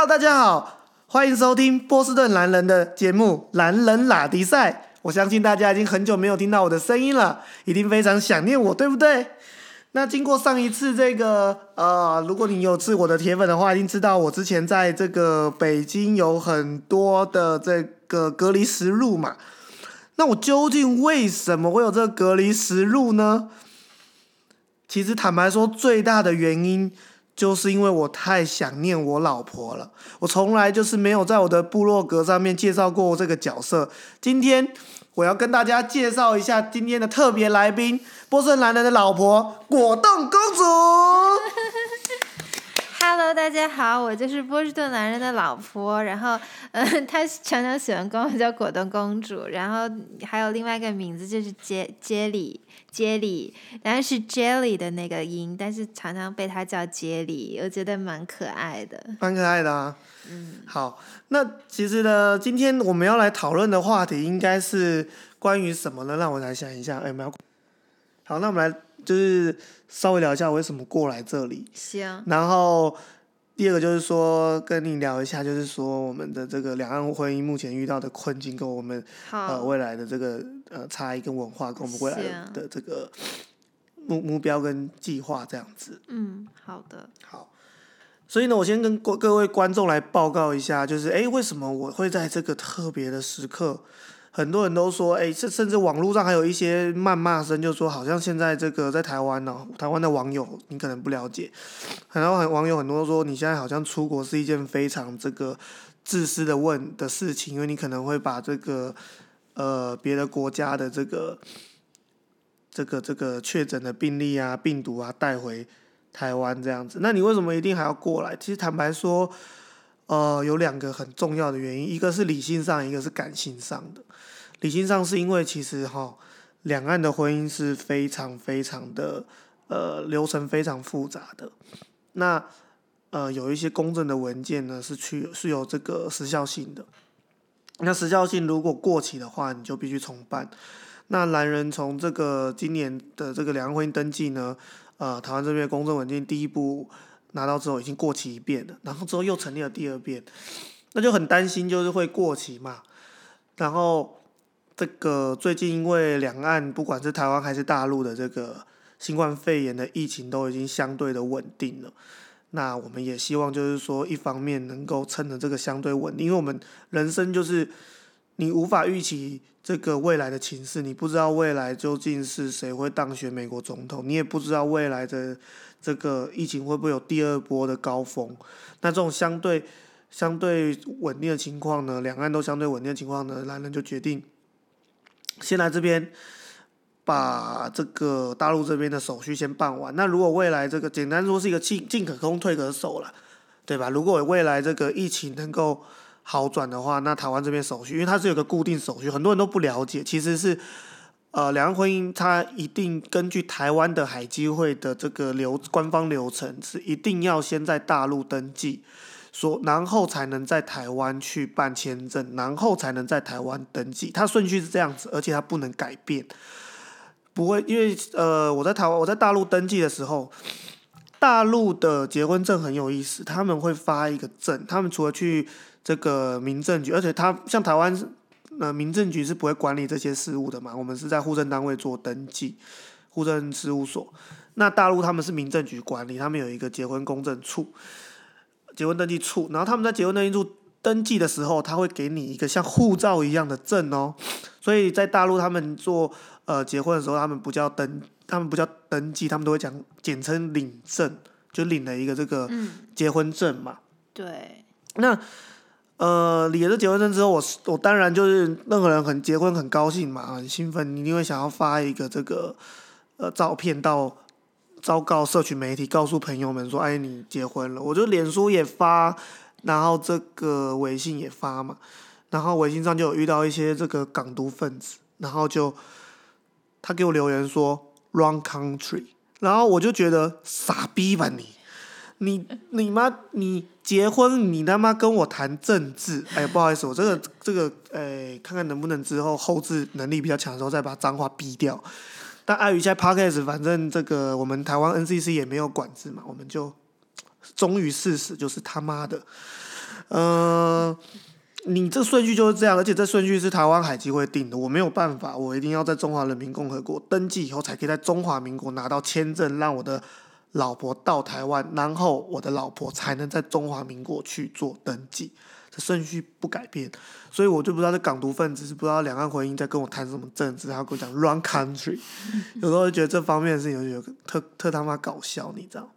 Hello，大家好，欢迎收听波士顿男人的节目《男人拉迪赛》。我相信大家已经很久没有听到我的声音了，一定非常想念我，对不对？那经过上一次这个呃，如果你有是我的铁粉的话，一定知道我之前在这个北京有很多的这个隔离实录嘛。那我究竟为什么会有这个隔离实录呢？其实坦白说，最大的原因就是因为我太想念我老婆了。我从来就是没有在我的部落格上面介绍过这个角色。今天我要跟大家介绍一下今天的特别来宾——波顺男人的老婆果冻公主。Hello，大家好，我就是波士顿男人的老婆。然后，嗯、他常常喜欢管我叫果冻公主。然后还有另外一个名字就是杰杰里杰里，然后是 jelly 的那个音，但是常常被他叫杰里，我觉得蛮可爱的。蛮可爱的啊。嗯，好，那其实呢，今天我们要来讨论的话题应该是关于什么呢？让我来想一下。哎，我们要好，那我们来就是稍微聊一下我为什么过来这里。行，然后第二个就是说，跟你聊一下，就是说我们的这个两岸婚姻目前遇到的困境，跟我们呃，未来的这个呃差异跟文化，跟我们未来的这个目目标跟计划这样子。嗯，好的，好，所以呢，我先跟各各位观众来报告一下，就是哎，为什么我会在这个特别的时刻？很多人都说，哎，甚甚至网络上还有一些谩骂声，就说好像现在这个在台湾呢、台湾的网友你可能不了解，很多很网友很多都说你现在好像出国是一件非常这个自私的问的事情，因为你可能会把这个呃别的国家的这个这个这个确诊的病例啊、病毒啊带回台湾这样子，那你为什么一定还要过来？其实坦白说，呃，有两个很重要的原因，一个是理性上，一个是感性上的。理性上是因为其实哈，两岸的婚姻是非常非常的呃流程非常复杂的，那呃有一些公证的文件呢是去是有这个时效性的，那时效性如果过期的话，你就必须重办。那男人从这个今年的这个两岸婚姻登记呢，呃，台湾这边公证文件第一步拿到之后已经过期一遍了，然后之后又成立了第二遍，那就很担心就是会过期嘛。然后这个最近因为两岸不管是台湾还是大陆的这个新冠肺炎的疫情都已经相对的稳定了，那我们也希望就是说一方面能够趁着这个相对稳定，因为我们人生就是你无法预期这个未来的情势，你不知道未来究竟是谁会当选美国总统，你也不知道未来的这个疫情会不会有第二波的高峰。那这种相对相对稳定的情况呢，两岸都相对稳定的情况呢，男人就决定先来这边把这个大陆这边的手续先办完。那如果未来这个简单说是一个进进可攻退可守了，对吧？如果未来这个疫情能够好转的话，那台湾这边手续，因为它是有个固定手续，很多人都不了解，其实是呃两岸婚姻它一定根据台湾的海基会的这个流官方流程，是一定要先在大陆登记。说，然后才能在台湾去办签证，然后才能在台湾登记。它顺序是这样子，而且它不能改变，不会因为呃，我在台湾我在大陆登记的时候，大陆的结婚证很有意思，他们会发一个证，他们除了去这个民政局，而且他像台湾呃民政局是不会管理这些事务的嘛，我们是在户政单位做登记，户政事务所。那大陆他们是民政局管理，他们有一个结婚公证处。结婚登记处，然后他们在结婚登记处登记的时候，他会给你一个像护照一样的证哦。所以在大陆，他们做呃结婚的时候，他们不叫登，他们不叫登记，他们都会讲简称领证，就领了一个这个嗯，结婚证嘛。对，那呃，领了这结婚证之后，我我当然就是任何人很结婚很高兴嘛，很兴奋，你一定会想要发一个这个呃照片到昭告社群媒体，告诉朋友们说，哎，你结婚了。我就脸书也发，然后这个微信也发嘛，然后微信上就有遇到一些这个港独分子，然后就他给我留言说 wrong country，然后我就觉得傻逼吧你。你你妈你结婚你他妈跟我谈政治？哎，不好意思，我这个这个哎，看看能不能之后后置能力比较强的时候再把脏话逼掉。但碍于现在 podcast，反正这个我们台湾 NCC 也没有管制嘛，我们就忠于事实，就是他妈的。呃，你这顺序就是这样，而且这顺序是台湾海基会定的，我没有办法，我一定要在中华人民共和国登记以后，才可以在中华民国拿到签证，让我的老婆到台湾，然后我的老婆才能在中华民国去做登记，这顺序不改变，所以我就不知道这港独分子是不知道两岸婚姻在跟我谈什么政治，还要跟我讲 run country，有时候就觉得这方面的事情有点特特他妈搞笑，你知道？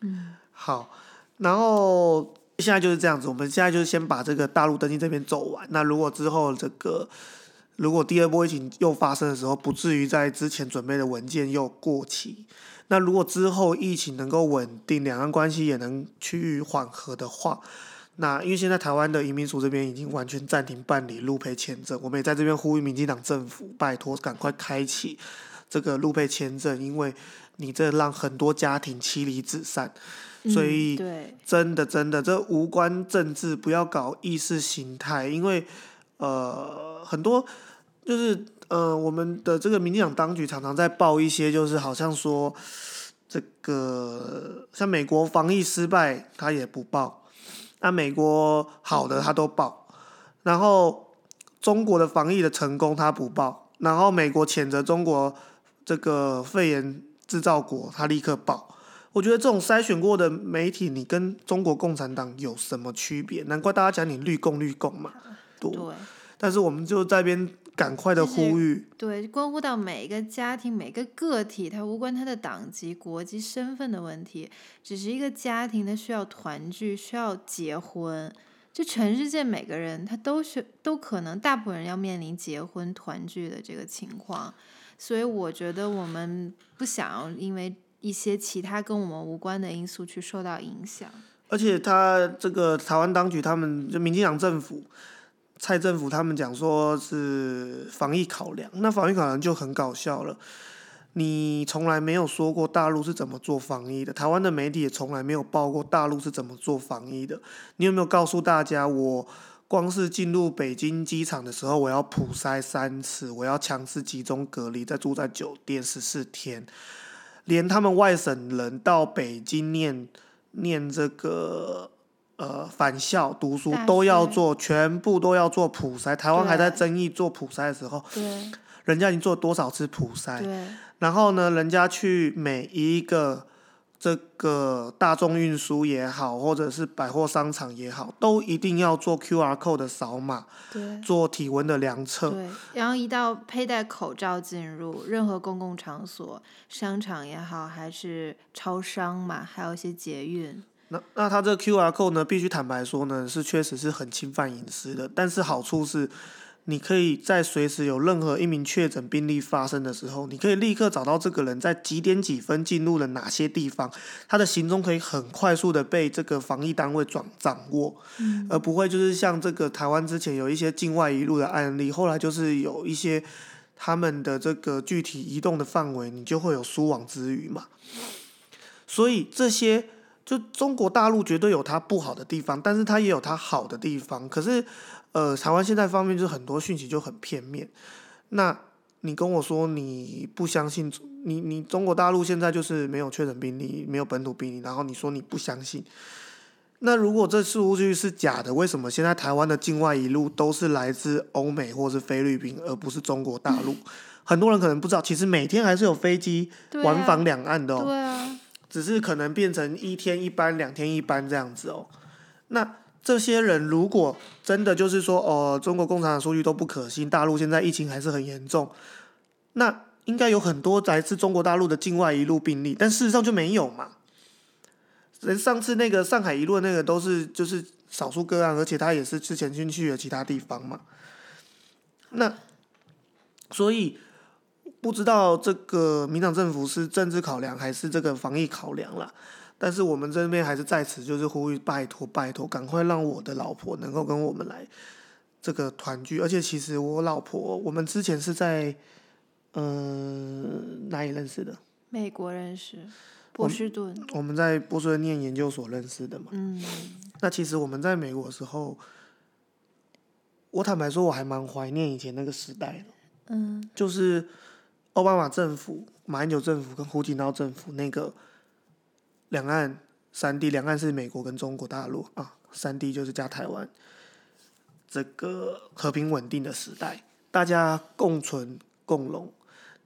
嗯，好，然后。现在就是这样子，我们现在就是先把这个大陆登记这边走完。那如果之后这个如果第二波疫情又发生的时候，不至于在之前准备的文件又过期。那如果之后疫情能够稳定，两岸关系也能趋于缓和的话，那因为现在台湾的移民署这边已经完全暂停办理陆配签证，我们也在这边呼吁民进党政府拜托赶快开启这个陆配签证，因为你这让很多家庭妻离子散。所以，真的真的，这无关政治，不要搞意识形态，因为呃，很多就是呃，我们的这个民进党当局常常在报一些，就是好像说这个像美国防疫失败，他也不报；那美国好的他都报，然后中国的防疫的成功他不报，然后美国谴责中国这个肺炎制造国，他立刻报。我觉得这种筛选过的媒体，你跟中国共产党有什么区别？难怪大家讲你绿共绿共嘛。对。但是我们就在边赶快的呼吁。对，关乎到每一个家庭、每个个体，它无关他的党籍、国籍、身份的问题，只是一个家庭，他需要团聚，需要结婚。就全世界每个人，他都是都可能，大部分人要面临结婚团聚的这个情况。所以我觉得我们不想要因为。一些其他跟我们无关的因素去受到影响，而且他这个台湾当局，他们就民进党政府、蔡政府，他们讲说是防疫考量，那防疫考量就很搞笑了。你从来没有说过大陆是怎么做防疫的，台湾的媒体也从来没有报过大陆是怎么做防疫的。你有没有告诉大家，我光是进入北京机场的时候，我要普筛三次，我要强制集中隔离，再住在酒店十四天。连他们外省人到北京念念这个呃返校读书都要做，全部都要做普筛。台湾还在争议做普筛的时候，人家已经做多少次普筛？然后呢，人家去每一个。这个大众运输也好，或者是百货商场也好，都一定要做 Q R code 的扫码，做体温的量测。对，然后一到佩戴口罩进入任何公共场所，商场也好，还是超商嘛，还有一些捷运。那那他这个 Q R code 呢，必须坦白说呢，是确实是很侵犯隐私的，但是好处是。你可以在随时有任何一名确诊病例发生的时候，你可以立刻找到这个人在几点几分进入了哪些地方，他的行踪可以很快速的被这个防疫单位掌掌握，而不会就是像这个台湾之前有一些境外一路的案例，后来就是有一些他们的这个具体移动的范围，你就会有疏网之余嘛。所以这些就中国大陆绝对有它不好的地方，但是它也有它好的地方，可是。呃，台湾现在方面就是很多讯息就很片面。那你跟我说你不相信，你你中国大陆现在就是没有确诊病例，没有本土病例，然后你说你不相信。那如果这数据是假的，为什么现在台湾的境外一路都是来自欧美或是菲律宾，而不是中国大陆？很多人可能不知道，其实每天还是有飞机往返两岸的哦。对啊。只是可能变成一天一班，两天一班这样子哦。那。这些人如果真的就是说，哦，中国共产党数据都不可信，大陆现在疫情还是很严重，那应该有很多来自中国大陆的境外一路病例，但事实上就没有嘛。人上次那个上海一路那个都是就是少数个案，而且他也是之前进去了其他地方嘛。那所以不知道这个民党政府是政治考量还是这个防疫考量啦。但是我们这边还是在此，就是呼吁拜托拜托，赶快让我的老婆能够跟我们来这个团聚。而且其实我老婆，我们之前是在嗯哪里认识的？美国认识，波士顿。我们在波士顿念研究所认识的嘛。嗯。那其实我们在美国的时候，我坦白说，我还蛮怀念以前那个时代的。嗯。就是奥巴马政府、马英九政府跟胡锦涛政府那个。两岸三地，两岸是美国跟中国大陆啊，三地就是加台湾，这个和平稳定的时代，大家共存共荣。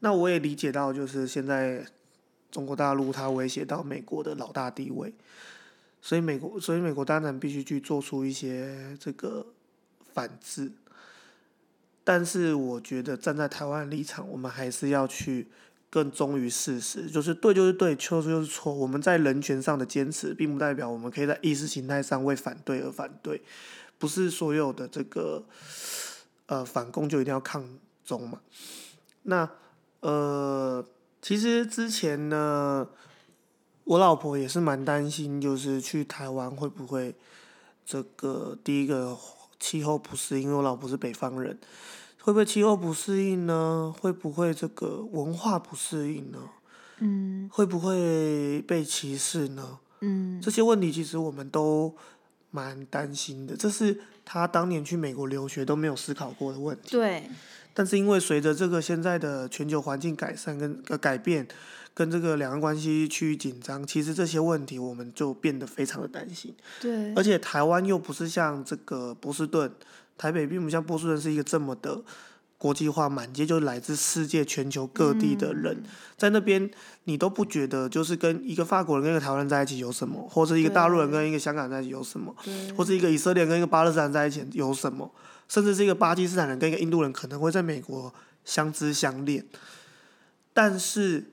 那我也理解到，就是现在中国大陆它威胁到美国的老大地位，所以美国，所以美国当然必须去做出一些这个反制。但是我觉得站在台湾立场，我们还是要去更忠于事实，就是对就是对，错就是错。我们在人权上的坚持，并不代表我们可以在意识形态上为反对而反对，不是所有的这个呃反攻就一定要抗中嘛。那呃，其实之前呢，我老婆也是蛮担心，就是去台湾会不会这个第一个气候不适，因为我老婆是北方人，会不会气候不适应呢？会不会这个文化不适应呢？嗯会不会被歧视呢？嗯这些问题其实我们都蛮担心的，这是他当年去美国留学都没有思考过的问题。对，但是因为随着这个现在的全球环境改善跟呃改变，跟这个两岸关系趋于紧张，其实这些问题我们就变得非常的担心。对而且台湾又不是像这个波士顿，台北并不像波士顿是一个这么的国际化，满街就是来自世界全球各地的人，在那边你都不觉得就是跟一个法国人跟一个台湾人在一起有什么，或者一个大陆人跟一个香港人在一起有什么，或者一个以色列人跟一个巴勒斯坦在一起有什么，甚至是一个巴基斯坦人跟一个印度人可能会在美国相知相恋，但是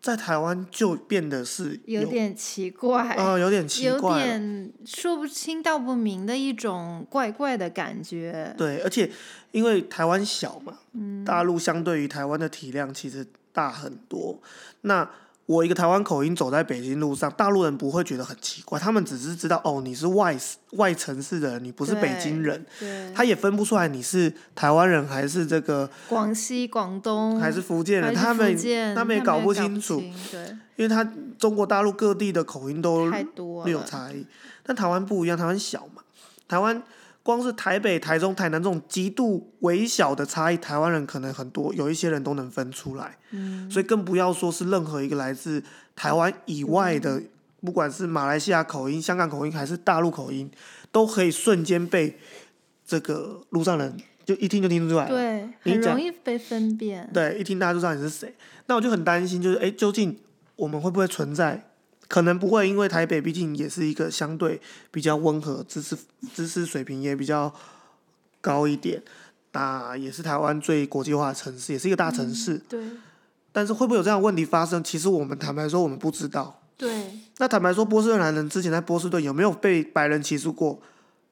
在台湾就变得是有点奇怪，呃有点奇怪有。点说不清道不明的一种怪怪的感觉。对，而且因为台湾小嘛，嗯大陆相对于台湾的体量其实大很多。那我一个台湾口音走在北京路上，大陆人不会觉得很奇怪，他们只是知道哦，你是外外城市的人，你不是北京人，对，他也分不出来你是台湾人还是这个广西、广东还是福建人，他们他们也搞搞不清楚，因为他中国大陆各地的口音都略有。差异。但台湾不一样，台湾小嘛，台湾光是台北、台中、台南这种极度微小的差异，台湾人可能很多，有一些人都能分出来。嗯，所以更不要说是任何一个来自台湾以外的，嗯不管是马来西亚口音、香港口音还是大陆口音，都可以瞬间被这个路上人就一听就听出来了。对，很你容易被分辨。对，一听大家就知道你是谁。那我就很担心，就是哎，究竟我们会不会存在？可能不会，因为台北毕竟也是一个相对比较温和、知识知识水平也比较高一点，那也是台湾最国际化的城市，也是一个大城市。对但是会不会有这样的问题发生？其实我们坦白说，我们不知道。对，那坦白说，波士顿男人之前在波士顿有没有被白人歧视过？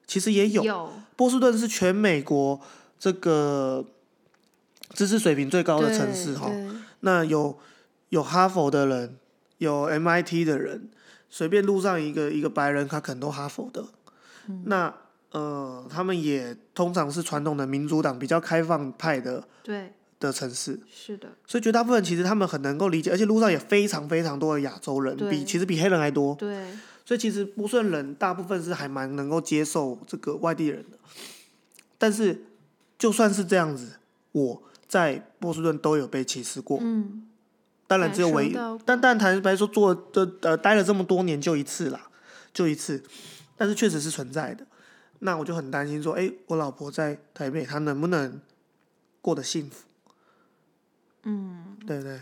其实也有。有波士顿是全美国这个知识水平最高的城市哈。对那有有哈佛的人，有 MIT 的人，随便路上一个一个白人，他可能都哈佛的。嗯。那呃，他们也通常是传统的民主党比较开放派的对，的城市，是的，所以绝大部分其实他们很能够理解，而且路上也非常非常多的亚洲人，比其实比黑人还多。对。所以其实波士顿人大部分是还蛮能够接受这个外地人的，但是就算是这样子，我在波士顿都有被歧视过，嗯，当然只有唯一但但坦白说做的呃待了这么多年就一次啦，就一次，但是确实是存在的。那我就很担心说，哎、我老婆在台北，她能不能过得幸福？嗯，对对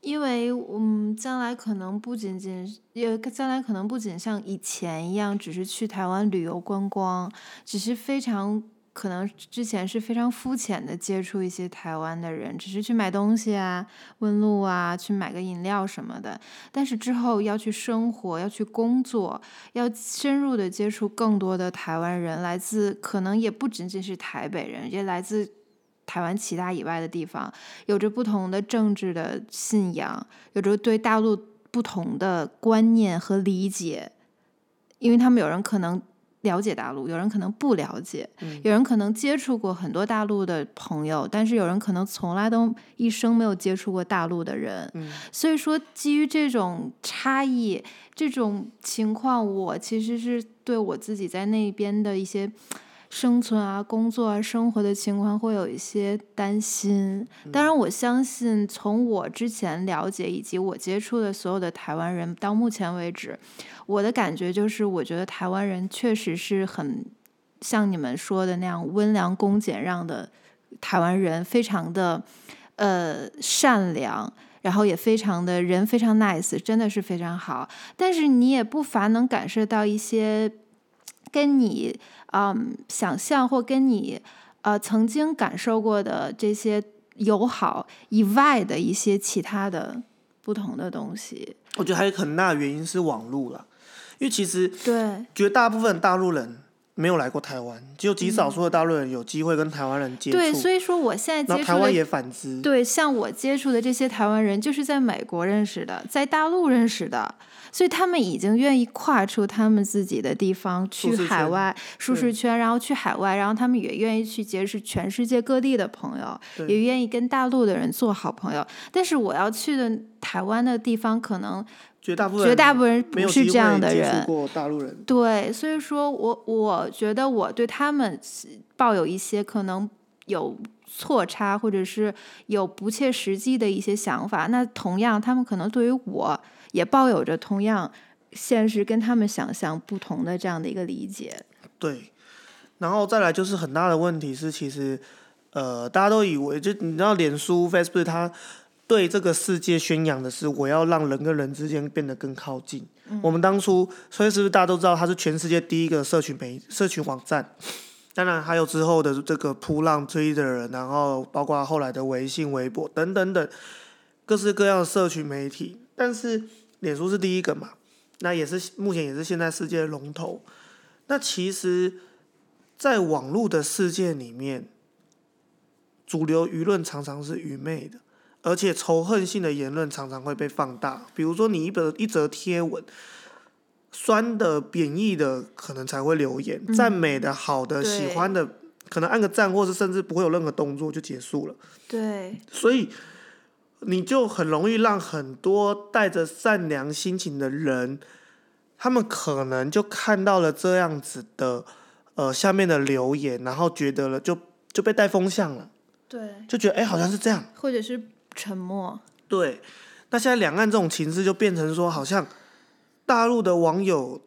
因为嗯，将来可能不仅仅也将来可能不仅像以前一样，只是去台湾旅游观光，只是非常可能之前是非常肤浅的接触一些台湾的人，只是去买东西啊、问路啊、去买个饮料什么的。但是之后要去生活，要去工作，要深入的接触更多的台湾人，来自可能也不仅仅是台北人，也来自台湾其他以外的地方，有着不同的政治的信仰，有着对大陆不同的观念和理解，因为他们有人可能了解大陆，有人可能不了解，有人可能接触过很多大陆的朋友，但是有人可能从来都一生没有接触过大陆的人。所以说，基于这种差异、这种情况，我其实是对我自己在那边的一些生存啊、工作啊、生活的情况会有一些担心。当然，我相信从我之前了解以及我接触的所有的台湾人，到目前为止，我的感觉就是，我觉得台湾人确实是很像你们说的那样温良恭俭让的台湾人，非常的呃善良。然后也非常的人非常 nice，真的是非常好。但是你也不乏能感受到一些跟你嗯想象或跟你呃曾经感受过的这些友好以外的一些其他的不同的东西。我觉得还有很大的原因是网络了，因为其实对绝大部分大陆人。没有来过台湾，只有极少数的大陆人有机会跟台湾人接触。对，所以说我现在接触台湾也反之。对，像我接触的这些台湾人，就是在美国认识的，在大陆认识的，所以他们已经愿意跨出他们自己的地方去海外舒适圈，然后去海外，然后他们也愿意去结识全世界各地的朋友，也愿意跟大陆的人做好朋友。但是我要去的台湾的地方，可能。绝大部分绝大部分人不是这样的人，过大陆人。对，所以说我我觉得我对他们抱有一些可能有错差，或者是有不切实际的一些想法。那同样，他们可能对于我也抱有着同样现实跟他们想象不同的这样的一个理解。对，然后再来就是很大的问题是，其实呃，大家都以为就你知道，脸书 Facebook 它。对这个世界宣扬的是，我要让人跟人之间变得更靠近。我们当初，所以是不是大家都知道，它是全世界第一个社群媒社群网站？当然还有之后的这个扑浪 Twitter，然后包括后来的微信、微博等等等各式各样的社群媒体。但是脸书是第一个嘛？那也是目前也是现在世界的龙头。那其实，在网络的世界里面，主流舆论常常是愚昧的。而且仇恨性的言论常常会被放大，比如说你一本一则贴文，酸的、贬义的可能才会留言，赞美的、好的、喜欢的，可能按个赞，或是甚至不会有任何动作就结束了。对，所以你就很容易让很多带着善良心情的人，他们可能就看到了这样子的呃下面的留言，然后觉得了就就被带风向了，对，就觉得哎好像是这样，或者是。沉默。对，那现在两岸这种情势就变成说，好像大陆的网友。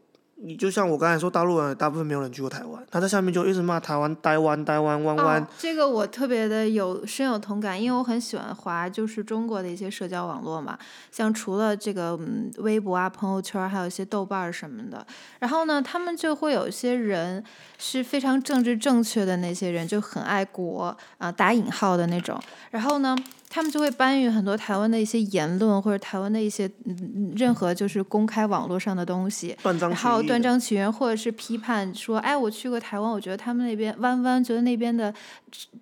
你就像我刚才说，大陆人大部分没有人去过台湾，他在下面就一直骂台湾、台湾、台湾、弯弯。这个我特别的有深有同感，因为我很喜欢滑，就是中国的一些社交网络嘛，像除了这个嗯微博啊、朋友圈，还有一些豆瓣儿什么的。然后呢，他们就会有一些人是非常政治正确的那些人，就很爱国啊，打引号的那种。然后呢。他们就会搬运很多台湾的一些言论，或者台湾的一些嗯任何就是公开网络上的东西，然后断章取义，或者是批判说，哎，我去过台湾，我觉得他们那边弯弯，觉得那边的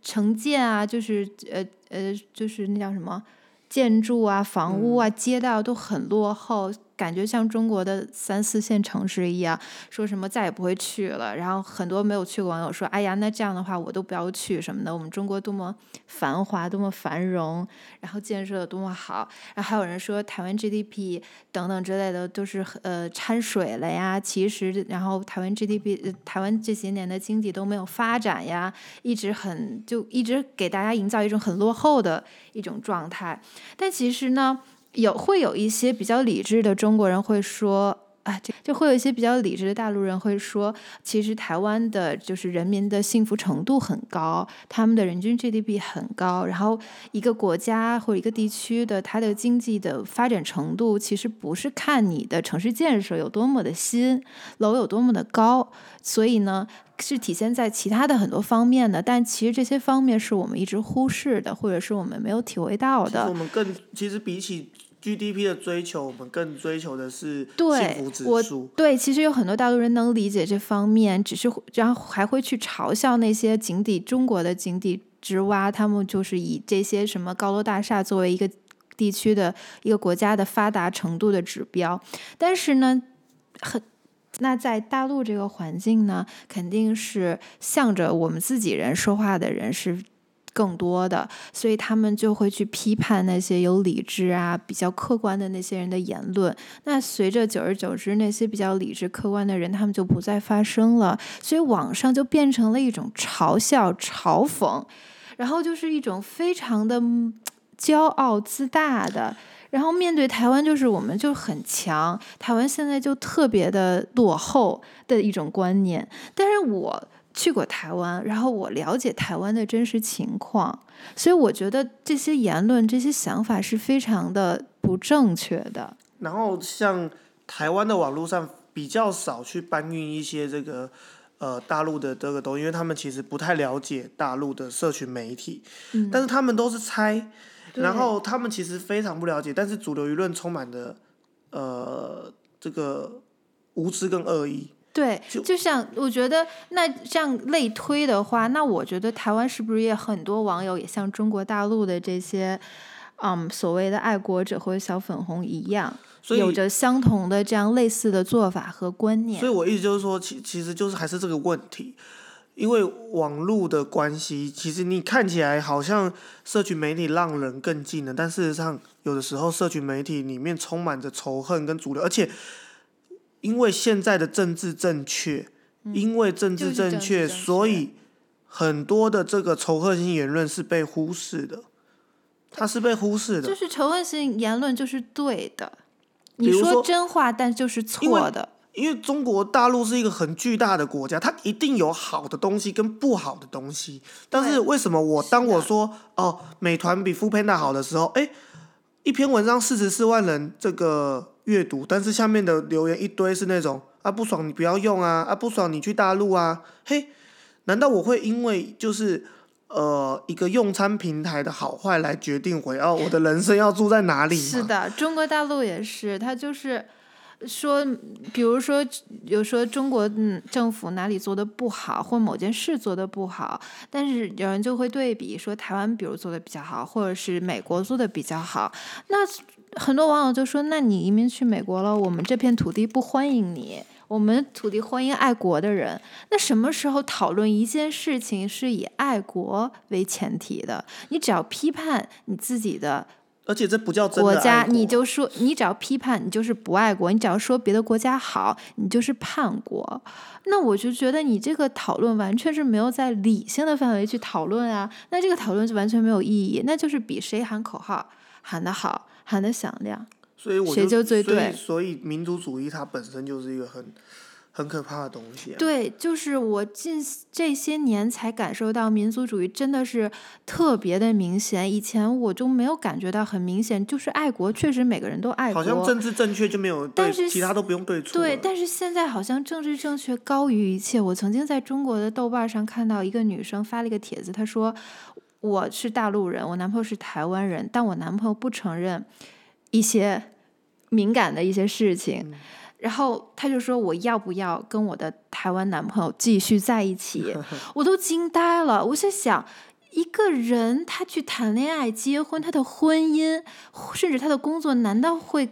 城建啊，就是呃呃，就是那叫什么建筑啊、房屋啊、街道都很落后。感觉像中国的三四线城市一样，说什么再也不会去了。然后很多没有去过网友说：“哎呀，那这样的话我都不要去什么的。我们中国多么繁华，多么繁荣，然后建设的多么好。”然后还有人说台湾 GDP 等等之类的都是呃掺水了呀。其实，然后台湾 GDP，台湾这些年的经济都没有发展呀，一直很就一直给大家营造一种很落后的一种状态。但其实呢？有会有一些比较理智的中国人会说，啊，就就会有一些比较理智的大陆人会说，其实台湾的就是人民的幸福程度很高，他们的人均 GDP 很高，然后一个国家或者一个地区的它的经济的发展程度，其实不是看你的城市建设有多么的新，楼有多么的高，所以呢，是体现在其他的很多方面的，但其实这些方面是我们一直忽视的，或者是我们没有体会到的。我们更其实比起。GDP 的追求，我们更追求的是幸福指数。对，其实有很多大陆人能理解这方面，只是然后还会去嘲笑那些井底中国的井底之蛙，他们就是以这些什么高楼大厦作为一个地区的一个国家的发达程度的指标。但是呢，很那在大陆这个环境呢，肯定是向着我们自己人说话的人是。更多的，所以他们就会去批判那些有理智啊、比较客观的那些人的言论。那随着久而久之，那些比较理智客观的人，他们就不再发声了，所以网上就变成了一种嘲笑、嘲讽，然后就是一种非常的骄傲自大的。然后面对台湾，就是我们就很强，台湾现在就特别的落后的一种观念。但是我去过台湾，然后我了解台湾的真实情况，所以我觉得这些言论、这些想法是非常的不正确的。然后像台湾的网络上比较少去搬运一些这个呃大陆的这个东西，因为他们其实不太了解大陆的社群媒体，嗯但是他们都是猜。然后他们其实非常不了解，但是主流舆论充满了呃这个无知跟恶意。对，就就像我觉得，那这样类推的话，那我觉得台湾是不是也很多网友也像中国大陆的这些，嗯，所谓的爱国者或者小粉红一样，所以有着相同的这样类似的做法和观念所以。我意思就是说，其其实就是还是这个问题，因为网络的关系，其实你看起来好像社群媒体让人更近了，但事实上有的时候社群媒体里面充满着仇恨跟主流，而且因为现在的政治正确，因为政治正确，正确所以很多的这个仇恨性言论是被忽视的，它是被忽视的就。是仇恨性言论就是对的，你说真话，但就是错的。因为中国大陆是一个很巨大的国家，它一定有好的东西跟不好的东西。但是对为什么我当我说哦，美团比 f o o Panda 好的时候，哎，一篇文章四十四万人这个阅读，但是下面的留言一堆是那种啊不爽你不要用啊，啊不爽你去大陆啊，嘿，难道我会因为就是呃一个用餐平台的好坏来决定我哦我的人生要住在哪里？是的，中国大陆也是，他就是说，比如说有说中国嗯政府哪里做的不好，或某件事做的不好，但是有人就会对比说台湾比如做的比较好，或者是美国做的比较好，那很多网友就说，那你移民去美国了，我们这片土地不欢迎你。我们土地欢迎爱国的人，那什么时候讨论一件事情是以爱国为前提的？你只要批判你自己的而且这不叫国家，你就说你只要批判，你就是不爱国；你只要说别的国家好，你就是叛国。那我就觉得你这个讨论完全是没有在理性的范围去讨论啊，那这个讨论就完全没有意义，那就是比谁喊口号喊得好，喊的响亮。所以我谁就最所以对所以民族主义它本身就是一个很很可怕的东西、啊。对，就是我近这些年才感受到民族主义真的是特别的明显，以前我就没有感觉到很明显，就是爱国，确实每个人都爱国。好像政治正确就没有但，是其他都不用对错。对，但是现在好像政治正确高于一切。我曾经在中国的豆瓣上看到一个女生发了一个帖子，她说：“我是大陆人，我男朋友是台湾人，但我男朋友不承认一些敏感的一些事情。然后他就说：“我要不要跟我的台湾男朋友继续在一起？”我都惊呆了，我在想。一个人他去谈恋爱、结婚，他的婚姻，甚至他的工作，难道会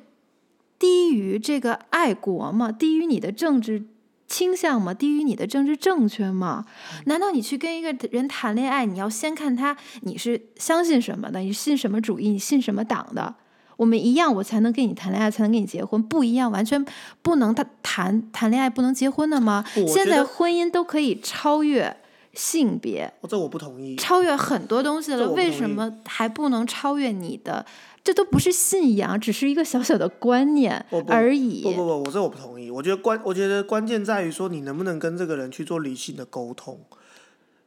低于这个爱国吗？低于你的政治倾向吗？低于你的政治正确吗？难道你去跟一个人谈恋爱，你要先看他你是相信什么的，你信什么主义，你信什么党的？我们一样，我才能跟你谈恋爱，才能跟你结婚。不一样，完全不能他谈谈恋爱不能结婚的吗？现在婚姻都可以超越性别，哦，这我不同意。超越很多东西了，为什么还不能超越你的？这都不是信仰，只是一个小小的观念而已。不不不，我这我不同意。我觉得关，我觉得关键在于说你能不能跟这个人去做理性的沟通。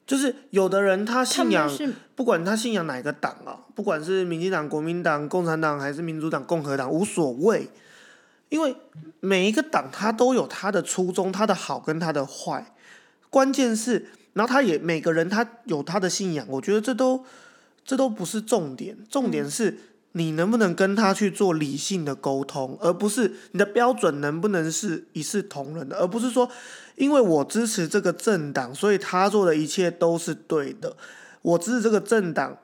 就是有的人他信仰，是不管他信仰哪个党啊，不管是民进党、国民党、共产党还是民主党、共和党，无所谓。因为每一个党他都有他的初衷，他的好跟他的坏。关键是，然后他也每个人他有他的信仰，我觉得这都这都不是重点，重点是你能不能跟他去做理性的沟通，而不是你的标准能不能是一视同仁的，而不是说因为我支持这个政党，所以他做的一切都是对的。我支持这个政党，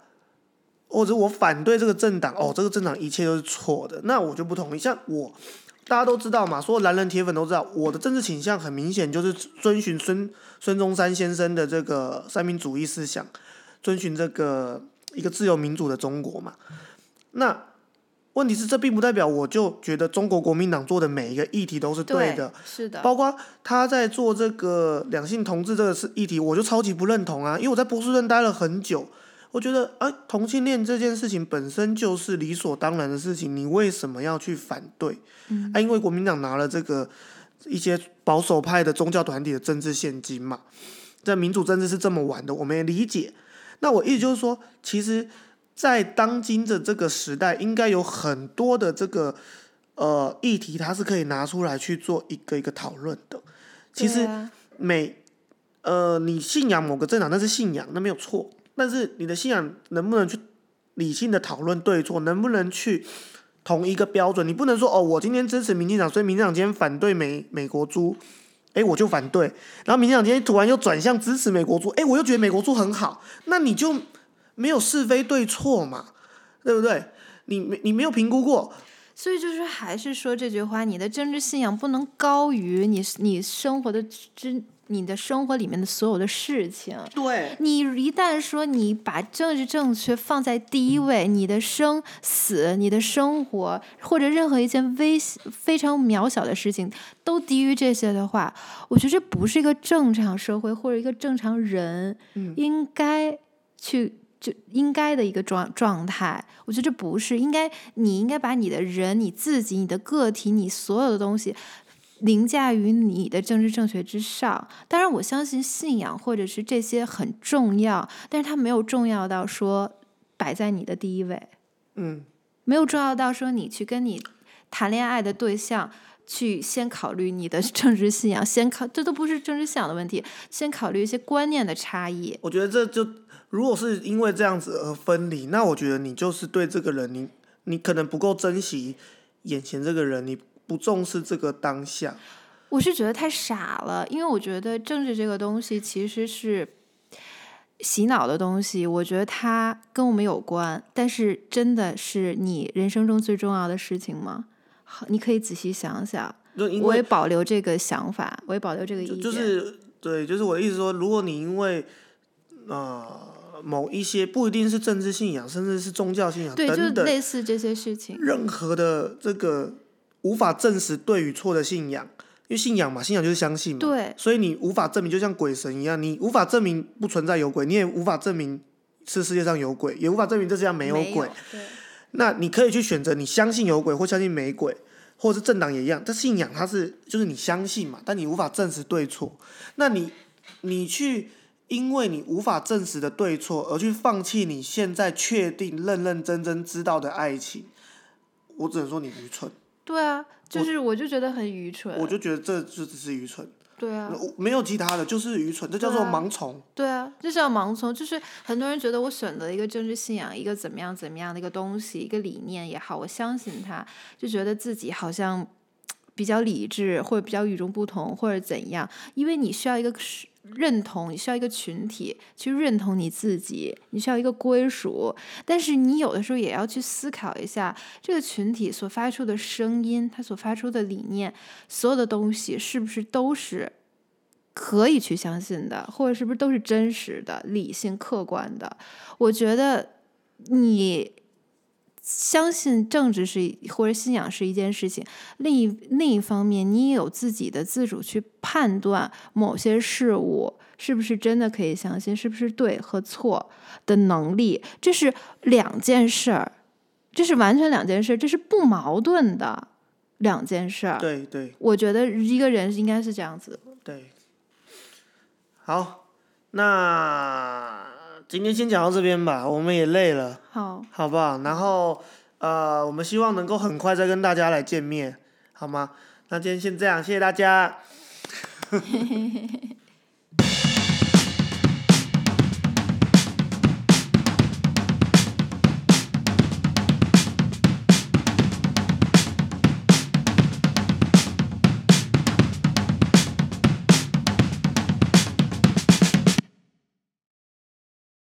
或者我反对这个政党，哦，这个政党一切都是错的，那我就不同意。像我，大家都知道嘛，所有蓝人铁粉都知道，我的政治倾向很明显就是遵循孙孙中山先生的这个三民主义思想。遵循这个一个自由民主的中国嘛。那问题是，这并不代表我就觉得中国国民党做的每一个议题都是对的，是的，包括他在做这个两性同志这个是议题，我就超级不认同啊！因为我在波士顿待了很久，我觉得啊，同性恋这件事情本身就是理所当然的事情，你为什么要去反对？嗯啊，因为国民党拿了这个一些保守派的宗教团体的政治现金嘛，这民主政治是这么玩的，我们也理解。那我意思就是说，其实，在当今的这个时代，应该有很多的这个呃议题，它是可以拿出来去做一个一个讨论的。其实每呃，你信仰某个政党，那是信仰，那没有错。但是你的信仰能不能去理性的讨论对错，能不能去同一个标准？你不能说哦，我今天支持民进党，所以民进党今天反对美美国猪，哎，我就反对。然后民进党今天突然又转向支持美国猪，哎，我又觉得美国猪很好，那你就没有是非对错嘛，对不对？你没你没有评估过，所以就是还是说这句话，你的政治信仰不能高于你你生活的之你的生活里面的所有的事情。对，你一旦说你把政治正确放在第一位，你的生死、你的生活或者任何一件微非常渺小的事情都低于这些的话，我觉得这不是一个正常社会或者一个正常人应该去就应该的一个状状态。我觉得这不是应该，你应该把你的人、你自己、你的个体、你所有的东西。凌驾于你的政治正确之上。当然，我相信信仰或者是这些很重要，但是它没有重要到说摆在你的第一位，嗯，没有重要到说你去跟你谈恋爱的对象。去先考虑你的政治信仰，先考这都不是政治信仰的问题，先考虑一些观念的差异。我觉得这就如果是因为这样子而分离，那我觉得你就是对这个人，你你可能不够珍惜眼前这个人，你不重视这个当下。我是觉得太傻了，因为我觉得政治这个东西其实是洗脑的东西，我觉得它跟我们有关，但是真的是你人生中最重要的事情吗？好，你可以仔细想想。我也保留这个想法，我也保留这个意见。就就是对，就是我的意思说，如果你因为呃某一些不一定是政治信仰，甚至是宗教信仰对，就等等，类似这些事情。任何的这个无法证实对与错的信仰，因为信仰嘛，信仰就是相信嘛，对，所以你无法证明，就像鬼神一样，你无法证明不存在有鬼，你也无法证明是世界上有鬼，也无法证明这世界上没有鬼。对，那你可以去选择你相信有鬼或相信没鬼，或者是政党也一样。这信仰它是就是你相信嘛，但你无法证实对错。那你你去因为你无法证实的对错而去放弃你现在确定认认真真知道的爱情，我只能说你愚蠢。对啊，就是我就觉得很愚蠢。我就觉得这就只是愚蠢，对啊，没有其他的，就是愚蠢，这叫做盲从。对啊，就像盲从，就是很多人觉得我选择一个政治信仰，一个怎么样怎么样的一个东西，一个理念也好，我相信它，就觉得自己好像比较理智，或者比较与众不同，或者怎样，因为你需要一个是认同，你需要一个群体去认同你自己，你需要一个归属，但是你有的时候也要去思考一下，这个群体所发出的声音，它所发出的理念，所有的东西是不是都是可以去相信的，或者是不是都是真实的、理性、客观的？我觉得你相信政治是或者信仰是一件事情，另一另一方面，你也有自己的自主去判断某些事物是不是真的可以相信，是不是对和错的能力，这是两件事儿，这是完全两件事，这是不矛盾的两件事儿。对对我觉得一个人应该是这样子。对。好，那今天先讲到这边吧，我们也累了，好，好不好？然后呃，我们希望能够很快再跟大家来见面，好吗？那今天先这样，谢谢大家。